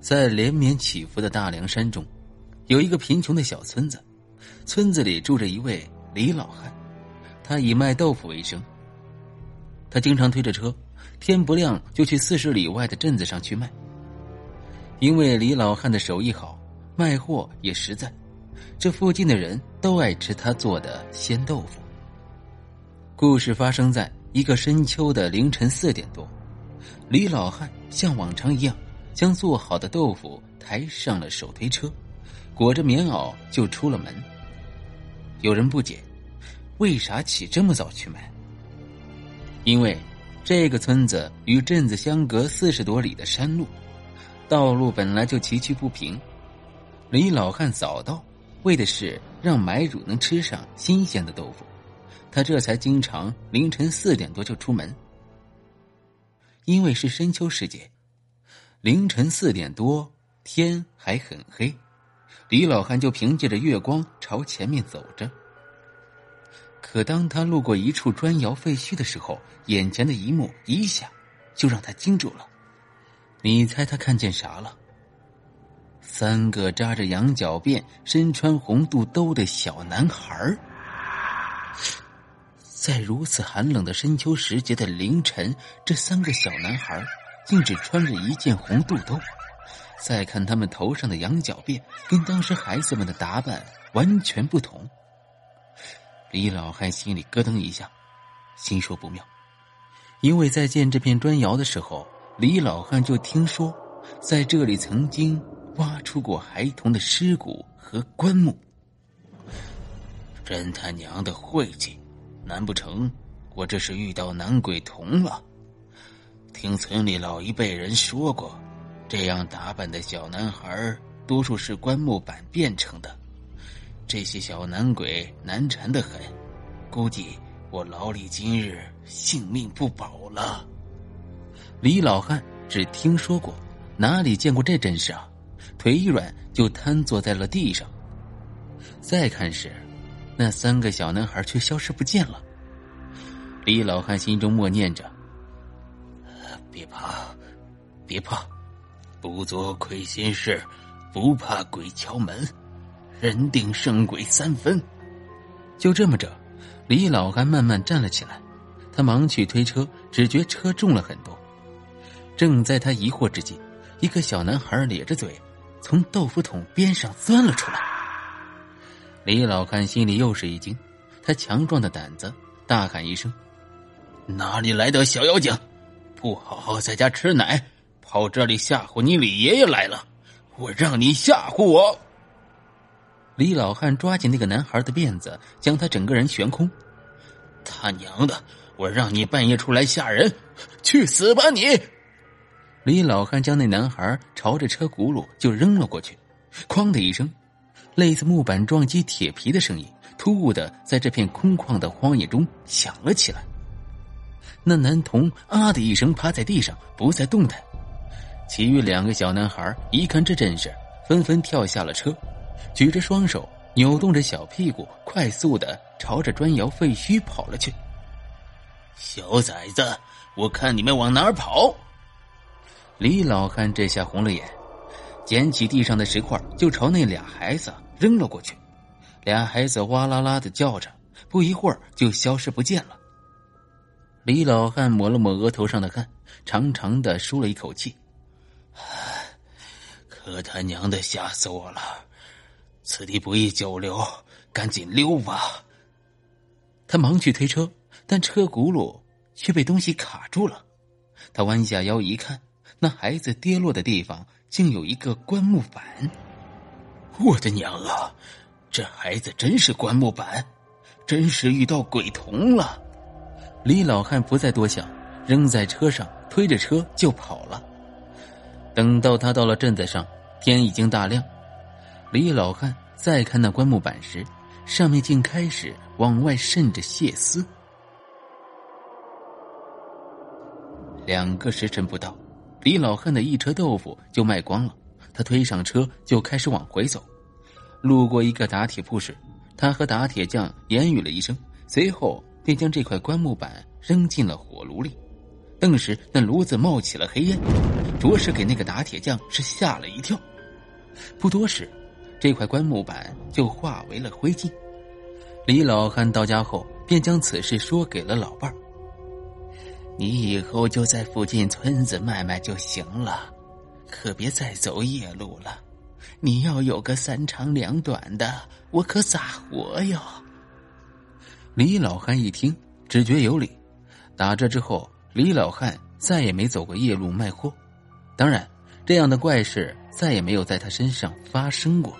在连绵起伏的大凉山中，有一个贫穷的小村子。村子里住着一位李老汉，他以卖豆腐为生。他经常推着车，天不亮就去四十里外的镇子上去卖。因为李老汉的手艺好，卖货也实在，这附近的人都爱吃他做的鲜豆腐。故事发生在一个深秋的凌晨四点多，李老汉像往常一样。将做好的豆腐抬上了手推车，裹着棉袄就出了门。有人不解，为啥起这么早去买？因为这个村子与镇子相隔四十多里的山路，道路本来就崎岖不平。李老汉早到，为的是让买主能吃上新鲜的豆腐，他这才经常凌晨四点多就出门。因为是深秋时节。凌晨四点多，天还很黑，李老汉就凭借着月光朝前面走着。可当他路过一处砖窑废墟的时候，眼前的一幕一下就让他惊住了。你猜他看见啥了？三个扎着羊角辫、身穿红肚兜的小男孩在如此寒冷的深秋时节的凌晨，这三个小男孩竟只穿着一件红肚兜，再看他们头上的羊角辫，跟当时孩子们的打扮完全不同。李老汉心里咯噔一下，心说不妙，因为在建这片砖窑的时候，李老汉就听说，在这里曾经挖出过孩童的尸骨和棺木。真他娘的晦气！难不成我这是遇到男鬼童了？听村里老一辈人说过，这样打扮的小男孩多数是棺木板变成的。这些小男鬼难缠的很，估计我老李今日性命不保了。李老汉只听说过，哪里见过这阵势啊？腿一软就瘫坐在了地上。再看时，那三个小男孩却消失不见了。李老汉心中默念着。别怕，别怕，不做亏心事，不怕鬼敲门，人定胜鬼三分。就这么着，李老汉慢慢站了起来，他忙去推车，只觉车重了很多。正在他疑惑之际，一个小男孩咧着嘴，从豆腐桶边上钻了出来。李老汉心里又是一惊，他强壮的胆子大喊一声：“哪里来的小妖精？”不好好在家吃奶，跑这里吓唬你李爷爷来了！我让你吓唬我！李老汉抓紧那个男孩的辫子，将他整个人悬空。他娘的！我让你半夜出来吓人，去死吧你！李老汉将那男孩朝着车轱辘就扔了过去，哐的一声，类似木板撞击铁皮的声音，突兀的在这片空旷的荒野中响了起来。那男童啊的一声趴在地上，不再动弹。其余两个小男孩一看这阵势，纷纷跳下了车，举着双手，扭动着小屁股，快速的朝着砖窑废墟跑了去。小崽子，我看你们往哪儿跑！李老汉这下红了眼，捡起地上的石块就朝那俩孩子扔了过去。俩孩子哇啦啦的叫着，不一会儿就消失不见了。李老汉抹了抹额头上的汗，长长的舒了一口气。可他娘的吓死我了！此地不宜久留，赶紧溜吧。他忙去推车，但车轱辘却被东西卡住了。他弯下腰一看，那孩子跌落的地方竟有一个棺木板。我的娘啊！这孩子真是棺木板，真是遇到鬼童了。李老汉不再多想，扔在车上，推着车就跑了。等到他到了镇子上，天已经大亮。李老汉再看那棺木板时，上面竟开始往外渗着血丝。两个时辰不到，李老汉的一车豆腐就卖光了。他推上车就开始往回走，路过一个打铁铺时，他和打铁匠言语了一声，随后。便将这块棺木板扔进了火炉里，顿时那炉子冒起了黑烟，着实给那个打铁匠是吓了一跳。不多时，这块棺木板就化为了灰烬。李老汉到家后，便将此事说给了老伴儿。你以后就在附近村子卖卖就行了，可别再走夜路了。你要有个三长两短的，我可咋活哟？李老汉一听，只觉有理。打这之后，李老汉再也没走过夜路卖货。当然，这样的怪事再也没有在他身上发生过。